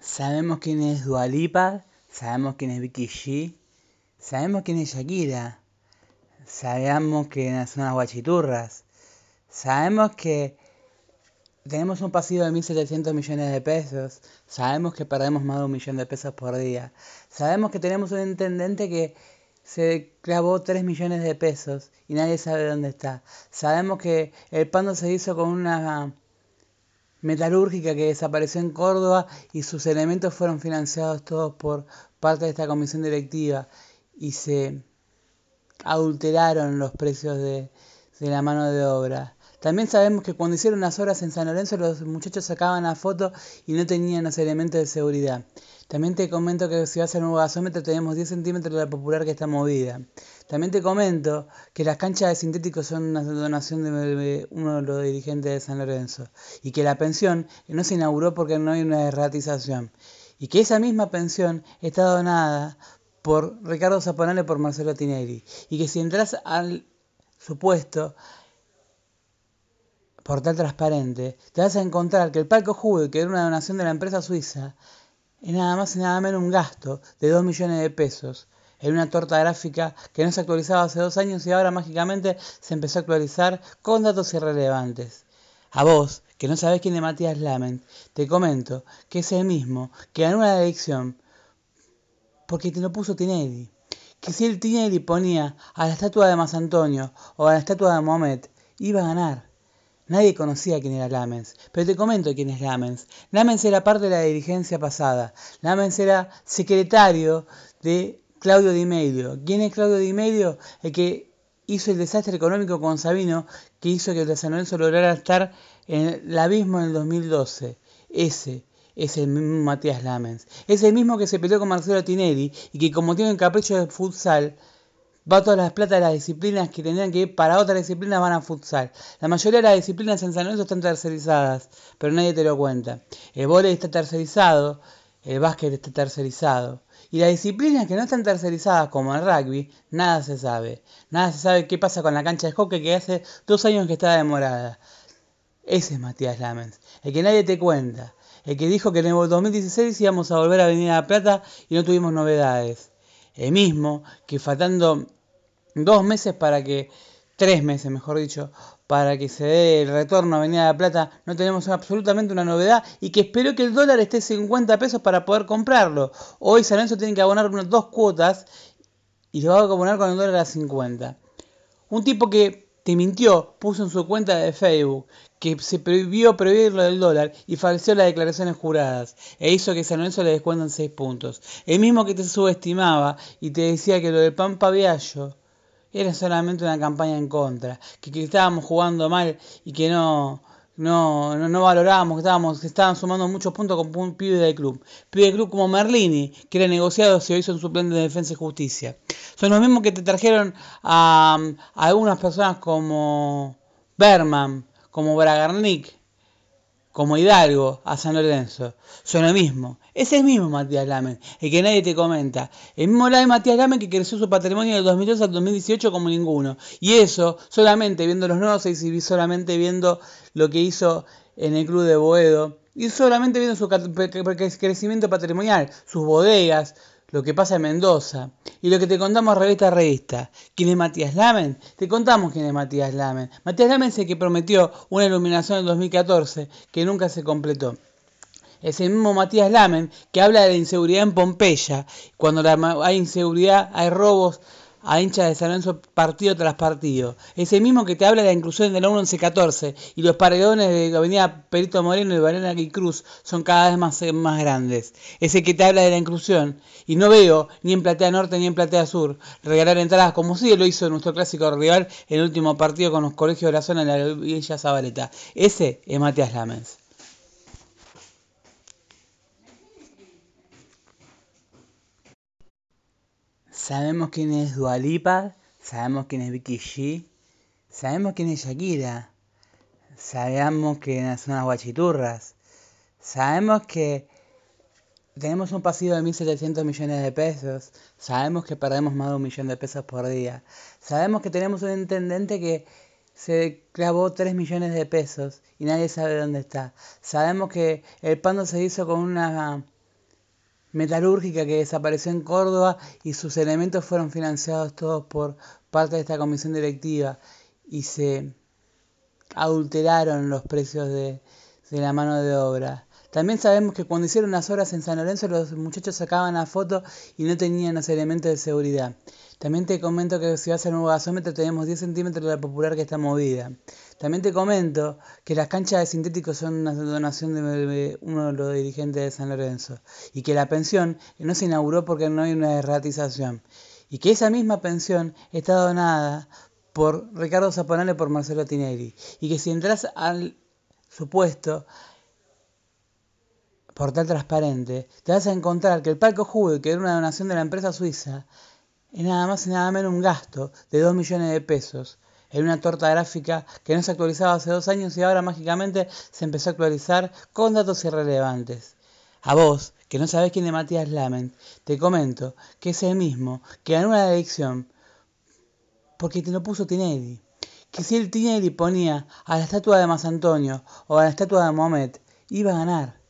Sabemos quién es Dualipa, sabemos quién es Vicky G, sabemos quién es Shakira, sabemos que son las guachiturras, sabemos que tenemos un pasivo de 1.700 millones de pesos, sabemos que perdemos más de un millón de pesos por día, sabemos que tenemos un intendente que se clavó 3 millones de pesos y nadie sabe dónde está, sabemos que el pando se hizo con una metalúrgica que desapareció en Córdoba y sus elementos fueron financiados todos por parte de esta comisión directiva y se adulteraron los precios de, la mano de obra. También sabemos que cuando hicieron las obras en San Lorenzo los muchachos sacaban la foto y no tenían los elementos de seguridad. También te comento que si vas al nuevo gasómetro tenemos 10 centímetros de la popular que está movida. También te comento que las canchas de sintéticos son una donación de uno de los dirigentes de San Lorenzo y que la pensión no se inauguró porque no hay una erratización y que esa misma pensión está donada por Ricardo Zaponale por Marcelo Tinelli y que si entras al supuesto portal transparente te vas a encontrar que el palco Juve, que era una donación de la empresa suiza, es nada más y nada menos un gasto de 2 millones de pesos en una torta gráfica que no se actualizaba hace dos años y ahora mágicamente se empezó a actualizar con datos irrelevantes. A vos, que no sabés quién es Matías Lament, te comento que es el mismo que ganó la elección porque te lo puso Tinelli. Que si el Tinelli ponía a la estatua de Mas Antonio o a la estatua de Mohamed, iba a ganar. Nadie conocía quién era Lamens, pero te comento quién es Lamens. Lamens era parte de la dirigencia pasada. Lamens era secretario de Claudio Di Medio. ¿Quién es Claudio Di Medio? El que hizo el desastre económico con Sabino, que hizo que el San Lorenzo lograra estar en el abismo en el 2012. Ese es el mismo Matías Lamens. Es el mismo que se peleó con Marcelo Tinelli y que como tiene un capricho de futsal, va todas las plata de las disciplinas que tendrían que ir para otras disciplinas van a futsal. La mayoría de las disciplinas en San Lorenzo están tercerizadas, pero nadie te lo cuenta. El vóley está tercerizado, el básquet está tercerizado. Y las disciplinas que no están tercerizadas, como el rugby, nada se sabe. Nada se sabe qué pasa con la cancha de hockey que hace dos años que está demorada. Ese es Matías Lamens, el que nadie te cuenta. El que dijo que en el 2016 íbamos a volver a venir a La Plata y no tuvimos novedades. El mismo que faltando dos meses para que, tres meses mejor dicho, para que se dé el retorno a Avenida de la Plata, no tenemos absolutamente una novedad y que espero que el dólar esté 50 pesos para poder comprarlo. Hoy San Lorenzo tiene que abonar unas dos cuotas y lo va a abonar con el dólar a 50. Un tipo que te mintió, puso en su cuenta de Facebook que se prohibió prohibir lo del dólar y falseó las declaraciones juradas e hizo que San Lorenzo le descuentan 6 puntos. El mismo que te subestimaba y te decía que lo del Pampa Viallo era solamente una campaña en contra, que, estábamos jugando mal y que no, no, no, valorábamos, que estábamos, que estaban sumando muchos puntos con un pibe del club. Pibe del club como Merlini, que era negociado, se hizo en suplente de defensa y justicia. Son los mismos que te trajeron a, a algunas personas como Berman, como Bragarnik, como Hidalgo a San Lorenzo. Son lo mismo. Es el mismo Matías Lamen, el que nadie te comenta. El mismo de Matías Lamen que creció su patrimonio del 2002 al 2018 como ninguno. Y eso solamente viendo los nuevos y solamente viendo lo que hizo en el club de Boedo. Y solamente viendo su crecimiento patrimonial, sus bodegas, lo que pasa en Mendoza y lo que te contamos revista a revista. ¿Quién es Matías Lamen? Te contamos quién es Matías Lamen. Matías Lamen es el que prometió una iluminación en 2014 que nunca se completó. Es el mismo Matías Lamen que habla de la inseguridad en Pompeya. Cuando hay inseguridad, hay robos, a hinchas de San Lorenzo partido tras partido. Ese mismo que te habla de la inclusión de la 1114 y los paredones de Avenida Perito Moreno y Varela y Cruz son cada vez más, más grandes. Ese que te habla de la inclusión y no veo ni en Platea Norte ni en Platea Sur regalar entradas como sí lo hizo nuestro clásico rival en el último partido con los colegios de la zona en la Villa Zabaleta. Ese es Matías Lamens. Sabemos quién es Dualipa, sabemos quién es Vicky G, sabemos quién es Shakira, sabemos que son las guachiturras, sabemos que tenemos un pasivo de 1.700 millones de pesos, sabemos que perdemos más de un millón de pesos por día, sabemos que tenemos un intendente que se clavó 3 millones de pesos y nadie sabe dónde está, sabemos que el pando se hizo con una metalúrgica que desapareció en Córdoba y sus elementos fueron financiados todos por parte de esta comisión directiva y se adulteraron los precios de, la mano de obra. También sabemos que cuando hicieron las obras en San Lorenzo los muchachos sacaban la foto y no tenían los elementos de seguridad. También te comento que si vas a un gasómetro tenemos 10 centímetros de la popular que está movida. También te comento que las canchas de sintéticos son una donación de uno de los dirigentes de San Lorenzo y que la pensión no se inauguró porque no hay una erratización y que esa misma pensión está donada por Ricardo Zaponale por Marcelo Tinelli y que si entras al supuesto portal transparente te vas a encontrar que el palco Juve que era una donación de la empresa suiza y nada más y nada menos un gasto de 2 millones de pesos en una torta gráfica que no se actualizaba hace dos años y ahora mágicamente se empezó a actualizar con datos irrelevantes. A vos, que no sabés quién es Matías Lament, te comento que es el mismo que ganó la elección porque te lo puso Tinelli. Que si el Tinelli ponía a la estatua de Mas Antonio o a la estatua de Mohamed, iba a ganar.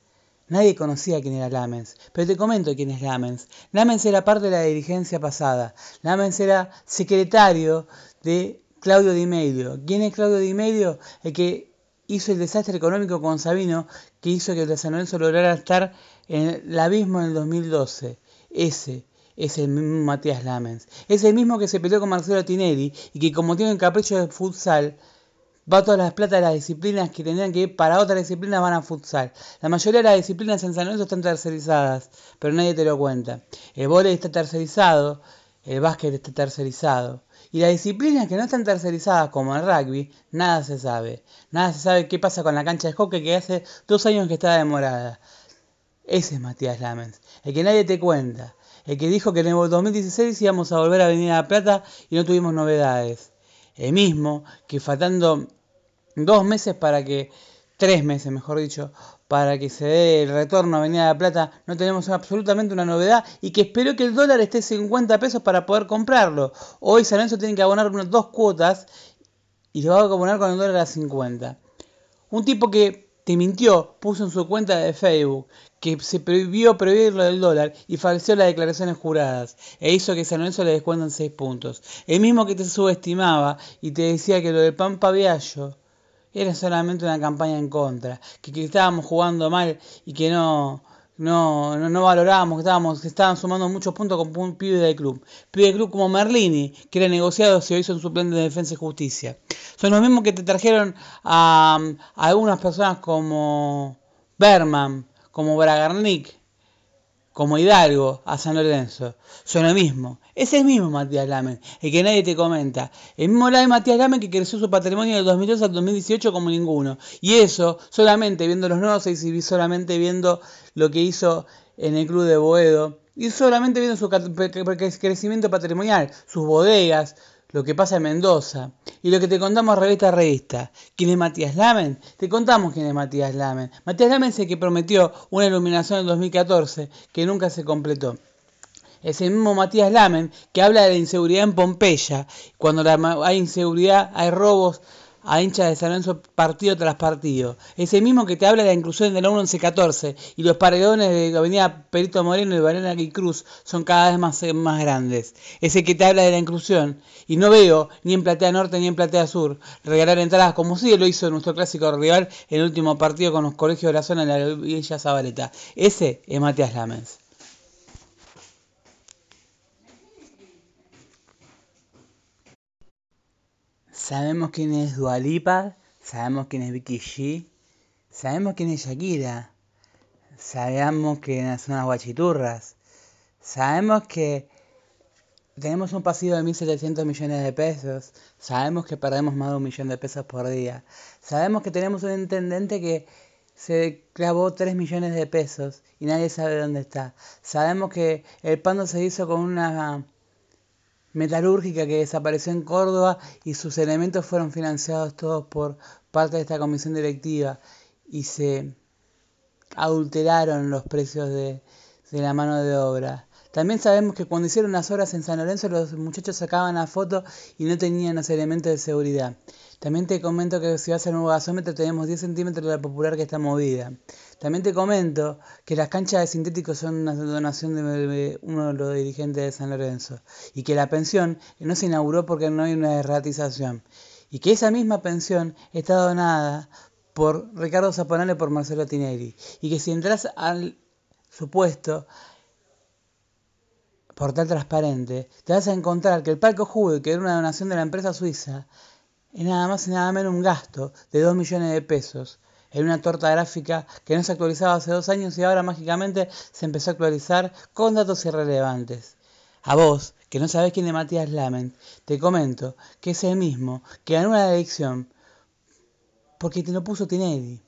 Nadie conocía quién era Lamens, pero te comento quién es Lamens. Lamens era parte de la dirigencia pasada. Lamens era secretario de Claudio Di Medio. ¿Quién es Claudio Di Medio? El que hizo el desastre económico con Sabino, que hizo que el San Lorenzo lograra estar en el abismo en el 2012. Ese es el mismo Matías Lamens. Es el mismo que se peleó con Marcelo Tinelli y que como tiene un capricho de futsal, va todas las plata de las disciplinas que tendrían que ir para otras disciplinas van a futsal. La mayoría de las disciplinas en San Lorenzo están tercerizadas, pero nadie te lo cuenta. El vóley está tercerizado, el básquet está tercerizado. Y las disciplinas que no están tercerizadas, como el rugby, nada se sabe. Nada se sabe qué pasa con la cancha de hockey que hace dos años que está demorada. Ese es Matías Lamens, el que nadie te cuenta. El que dijo que en el 2016 íbamos a volver a venir a La Plata y no tuvimos novedades. El mismo que faltando dos meses para que, tres meses mejor dicho, para que se dé el retorno a Avenida de la Plata, no tenemos absolutamente una novedad y que espero que el dólar esté 50 pesos para poder comprarlo. Hoy San Lorenzo tiene que abonar unas dos cuotas y se va a abonar con el dólar a 50. Un tipo que te mintió, puso en su cuenta de Facebook que se prohibió prohibir lo del dólar y falseó las declaraciones juradas e hizo que San Lorenzo le descuentan 6 puntos. El mismo que te subestimaba y te decía que lo del Pampa Viallo era solamente una campaña en contra, que, estábamos jugando mal y que no, no, no, valorábamos, que estábamos, que estaban sumando muchos puntos con un pibe del club. Pibe del club como Merlini, que era negociado, se hizo en suplente de defensa y justicia. Son los mismos que te trajeron a, a algunas personas como Berman, como Bragarnik, como Hidalgo a San Lorenzo. Son lo mismo. Es el mismo Matías Lamen, el que nadie te comenta. El mismo de Matías Lamen que creció su patrimonio del 2002 al 2018 como ninguno. Y eso solamente viendo los nuevos y solamente viendo lo que hizo en el club de Boedo. Y solamente viendo su crecimiento patrimonial, sus bodegas, lo que pasa en Mendoza y lo que te contamos revista a revista. ¿Quién es Matías Lamen? Te contamos quién es Matías Lamen. Matías Lamen es el que prometió una iluminación en 2014 que nunca se completó. Es el mismo Matías Lamen que habla de la inseguridad en Pompeya. Cuando hay inseguridad, hay robos, a hinchas de San Lorenzo partido tras partido. Ese mismo que te habla de la inclusión de la 1114 y los paredones de Avenida Perito Moreno y Varela y Cruz son cada vez más, más grandes. Ese que te habla de la inclusión y no veo ni en Platea Norte ni en Platea Sur regalar entradas como sí lo hizo nuestro clásico rival en el último partido con los colegios de la zona de la Villa Zabaleta. Ese es Matías Lamens. Sabemos quién es Dualipa, sabemos quién es Vicky G, sabemos quién es Shakira, sabemos que son las guachiturras, sabemos que tenemos un pasivo de 1.700 millones de pesos, sabemos que perdemos más de un millón de pesos por día, sabemos que tenemos un intendente que se clavó 3 millones de pesos y nadie sabe dónde está. Sabemos que el pando se hizo con una metalúrgica que desapareció en Córdoba y sus elementos fueron financiados todos por parte de esta comisión directiva y se adulteraron los precios de, la mano de obra. También sabemos que cuando hicieron las obras en San Lorenzo los muchachos sacaban la foto y no tenían los elementos de seguridad. También te comento que si vas al nuevo gasómetro tenemos 10 centímetros de la popular que está movida. También te comento que las canchas de sintéticos son una donación de uno de los dirigentes de San Lorenzo y que la pensión no se inauguró porque no hay una erratización y que esa misma pensión está donada por Ricardo Zaponale por Marcelo Tinelli y que si entras al supuesto portal transparente, te vas a encontrar que el palco Juve, que era una donación de la empresa suiza, es nada más y nada menos un gasto de 2 millones de pesos en una torta gráfica que no se actualizaba hace dos años y ahora mágicamente se empezó a actualizar con datos irrelevantes. A vos, que no sabés quién es Matías Lament, te comento que es el mismo que ganó la elección porque te lo puso Tinelli.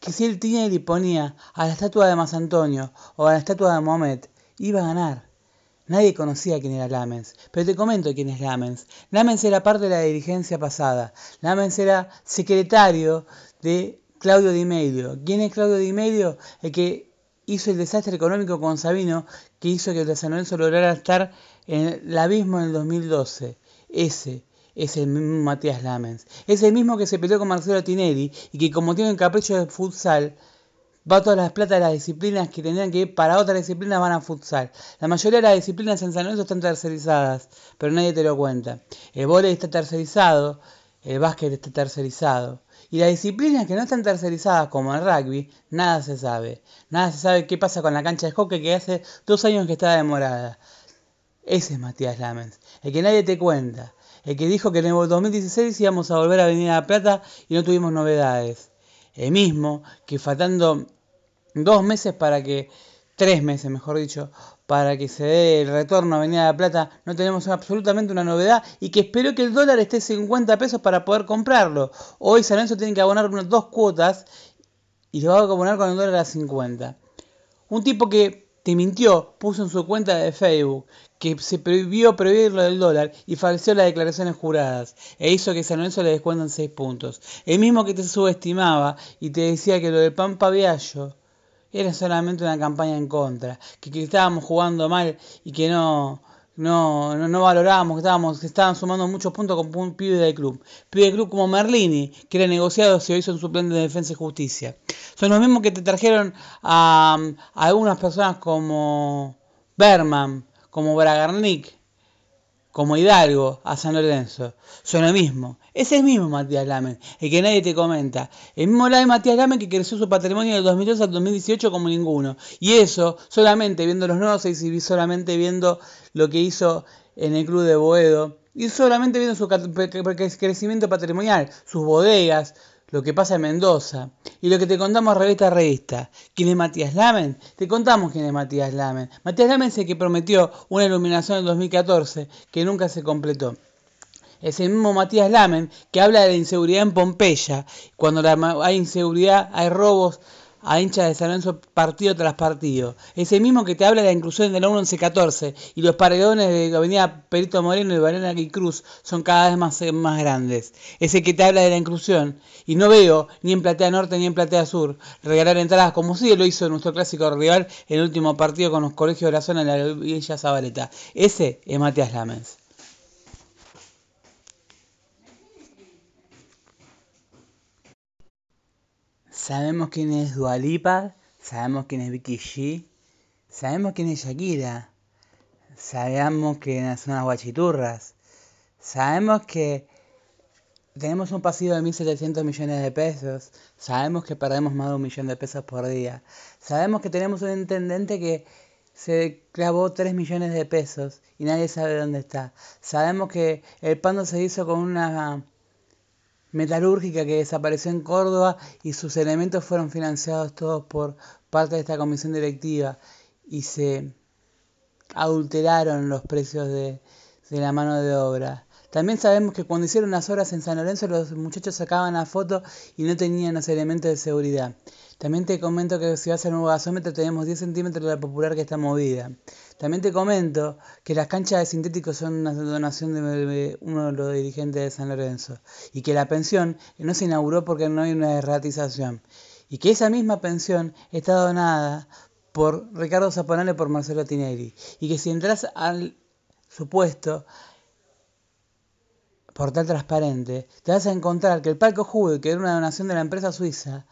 Que si el Tinelli ponía a la estatua de Mas Antonio o a la estatua de Mohamed, iba a ganar. Nadie conocía quién era Lamens, pero te comento quién es Lamens. Lamens era parte de la dirigencia pasada. Lamens era secretario de Claudio Di Medio. ¿Quién es Claudio Di Medio? El que hizo el desastre económico con Sabino, que hizo que el San Lorenzo lograra estar en el abismo en el 2012. Ese es el mismo Matías Lamens. Es el mismo que se peleó con Marcelo Tinelli y que como tiene un capricho de futsal, va todas las plata de las disciplinas que tendrían que ir para otras disciplinas van a futsal. La mayoría de las disciplinas en San Lorenzo están tercerizadas, pero nadie te lo cuenta. El vóley está tercerizado, el básquet está tercerizado. Y las disciplinas que no están tercerizadas, como el rugby, nada se sabe. Nada se sabe qué pasa con la cancha de hockey que hace dos años que está demorada. Ese es Matías Lamens, el que nadie te cuenta. El que dijo que en el 2016 íbamos a volver a venir a La Plata y no tuvimos novedades. El mismo que faltando dos meses para que, tres meses mejor dicho, para que se dé el retorno a Avenida de la Plata, no tenemos absolutamente una novedad y que espero que el dólar esté 50 pesos para poder comprarlo. Hoy San Lorenzo tiene que abonar unas dos cuotas y se va a abonar con el dólar a 50. Un tipo que te mintió, puso en su cuenta de Facebook que se prohibió prohibir lo del dólar y falseó las declaraciones juradas e hizo que San Lorenzo le descuentan 6 puntos. El mismo que te subestimaba y te decía que lo del Pampa Viallo era solamente una campaña en contra, que, que estábamos jugando mal y que no, no, no, valorábamos, que estábamos, que estaban sumando muchos puntos con un pibe del club. Pibe del club como Merlini, que era negociado, se hizo en suplente de defensa y justicia. Son los mismos que te trajeron a, a algunas personas como Berman, como Bragarnik, como Hidalgo a San Lorenzo. Son lo mismo. Es el mismo Matías Lamen, el que nadie te comenta. El mismo de Matías Lamen que creció su patrimonio del 2002 al 2018 como ninguno. Y eso solamente viendo los nuevos y solamente viendo lo que hizo en el club de Boedo. Y solamente viendo su crecimiento patrimonial, sus bodegas, lo que pasa en Mendoza y lo que te contamos revista a revista. ¿Quién es Matías Lamen? Te contamos quién es Matías Lamen. Matías Lamen es el que prometió una iluminación en 2014 que nunca se completó. Es el mismo Matías Lamen que habla de la inseguridad en Pompeya. Cuando hay inseguridad, hay robos, a hinchas de San Lorenzo partido tras partido. Ese mismo que te habla de la inclusión de la 1114 y los paredones de Avenida Perito Moreno y Valena y Cruz son cada vez más, más grandes. Ese que te habla de la inclusión y no veo ni en Platea Norte ni en Platea Sur regalar entradas como sí lo hizo nuestro clásico rival en el último partido con los colegios de la zona de la Villa Zabaleta. Ese es Matías Lamens. Sabemos quién es Dualipa, sabemos quién es Vicky sabemos quién es Shakira, sabemos quiénes son las guachiturras, sabemos que tenemos un pasivo de 1.700 millones de pesos, sabemos que perdemos más de un millón de pesos por día, sabemos que tenemos un intendente que se clavó 3 millones de pesos y nadie sabe dónde está. Sabemos que el pando se hizo con una metalúrgica que desapareció en Córdoba y sus elementos fueron financiados todos por parte de esta comisión directiva y se adulteraron los precios de, la mano de obra. También sabemos que cuando hicieron las obras en San Lorenzo los muchachos sacaban la foto y no tenían los elementos de seguridad. También te comento que si vas al nuevo gasómetro tenemos 10 centímetros de la popular que está movida. También te comento que las canchas de sintéticos son una donación de uno de los dirigentes de San Lorenzo y que la pensión no se inauguró porque no hay una erratización y que esa misma pensión está donada por Ricardo Zaponale por Marcelo Tinelli y que si entras al supuesto portal transparente, te vas a encontrar que el palco Jubel, que era una donación de la empresa suiza,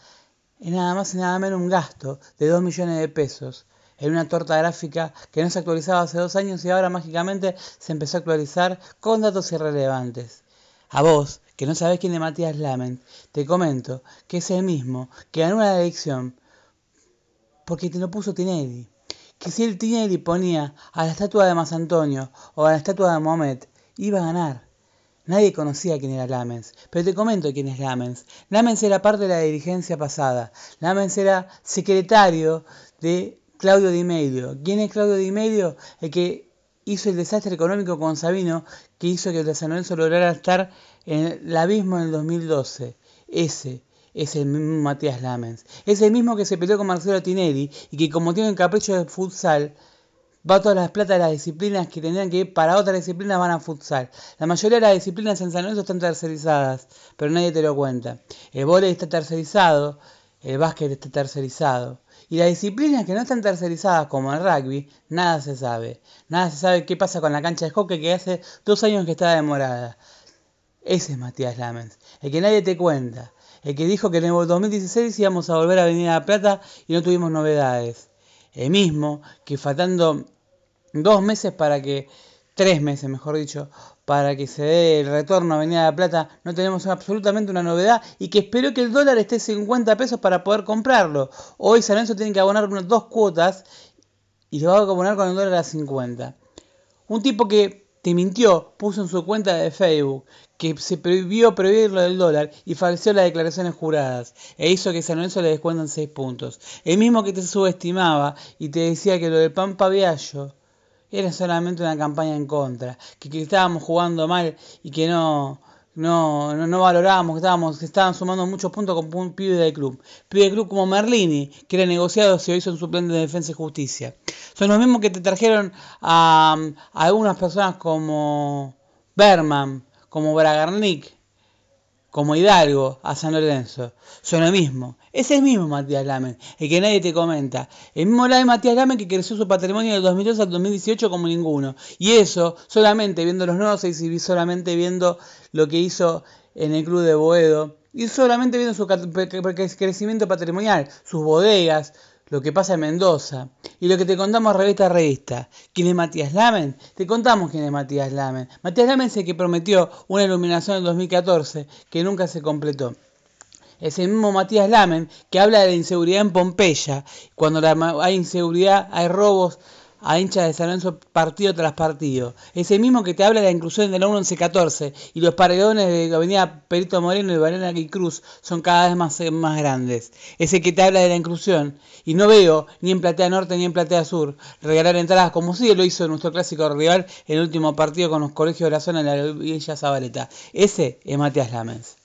es nada más y nada menos un gasto de 2 millones de pesos en una torta gráfica que no se actualizaba hace dos años y ahora mágicamente se empezó a actualizar con datos irrelevantes. A vos, que no sabés quién es Matías Lament, te comento que es el mismo que ganó la elección porque te lo puso Tinelli. Que si el Tinelli ponía a la estatua de Mas Antonio o a la estatua de Mohamed, iba a ganar. Nadie conocía quién era Lamens, pero te comento quién es Lamens. Lamens era parte de la dirigencia pasada. Lamens era secretario de Claudio Di Medio. ¿Quién es Claudio Di Medio? El que hizo el desastre económico con Sabino, que hizo que el San Lorenzo lograra estar en el abismo en el 2012. Ese es el mismo Matías Lamens. Es el mismo que se peleó con Marcelo Tinelli y que como tiene un capricho de futsal, va todas las plata de las disciplinas que tendrían que ir para otras disciplinas van a futsal. La mayoría de las disciplinas en San Lorenzo están tercerizadas, pero nadie te lo cuenta. El vóley está tercerizado, el básquet está tercerizado. Y las disciplinas que no están tercerizadas, como el rugby, nada se sabe. Nada se sabe qué pasa con la cancha de hockey que hace dos años que está demorada. Ese es Matías Lamens, el que nadie te cuenta. El que dijo que en el 2016 íbamos a volver a venir a La Plata y no tuvimos novedades mismo, que faltando dos meses para que, tres meses mejor dicho, para que se dé el retorno a Avenida de la Plata, no tenemos absolutamente una novedad y que espero que el dólar esté 50 pesos para poder comprarlo. Hoy San Lorenzo tiene que abonar unas dos cuotas y lo va a abonar con el dólar a 50. Un tipo que te mintió, puso en su cuenta de Facebook que se prohibió prohibir lo del dólar y falseó las declaraciones juradas e hizo que San Lorenzo le descuentan 6 puntos. El mismo que te subestimaba y te decía que lo del Pampa Viallo era solamente una campaña en contra, que, que estábamos jugando mal y que no, no, no, valorábamos, que estábamos, estaban sumando muchos puntos con un pibe club. Pibe del club como Merlini, que era negociado, se hizo en su plan de defensa y justicia. Son los mismos que te trajeron a, a algunas personas como Berman, como Bragarnik, como Hidalgo a San Lorenzo. Son lo mismo. Es el mismo Matías Lamen, el que nadie te comenta. El mismo de Matías Lamen que creció su patrimonio del 2002 al 2018 como ninguno. Y eso solamente viendo los nuevos y solamente viendo lo que hizo en el club de Boedo. Y solamente viendo su crecimiento patrimonial, sus bodegas, lo que pasa en Mendoza y lo que te contamos revista a revista. ¿Quién es Matías Lamen? Te contamos quién es Matías Lamen. Matías Lamen es el que prometió una iluminación en 2014 que nunca se completó. Es el mismo Matías Lamen que habla de la inseguridad en Pompeya. Cuando hay inseguridad, hay robos, a hinchas de San Lorenzo partido tras partido. Ese mismo que te habla de la inclusión de la 1114 y los paredones de Avenida Perito Moreno y Valena y Cruz son cada vez más, más grandes. Ese que te habla de la inclusión y no veo ni en Platea Norte ni en Platea Sur regalar entradas como sí lo hizo nuestro clásico rival en el último partido con los colegios de la zona en la Villa Zabaleta. Ese es Matías Lamens.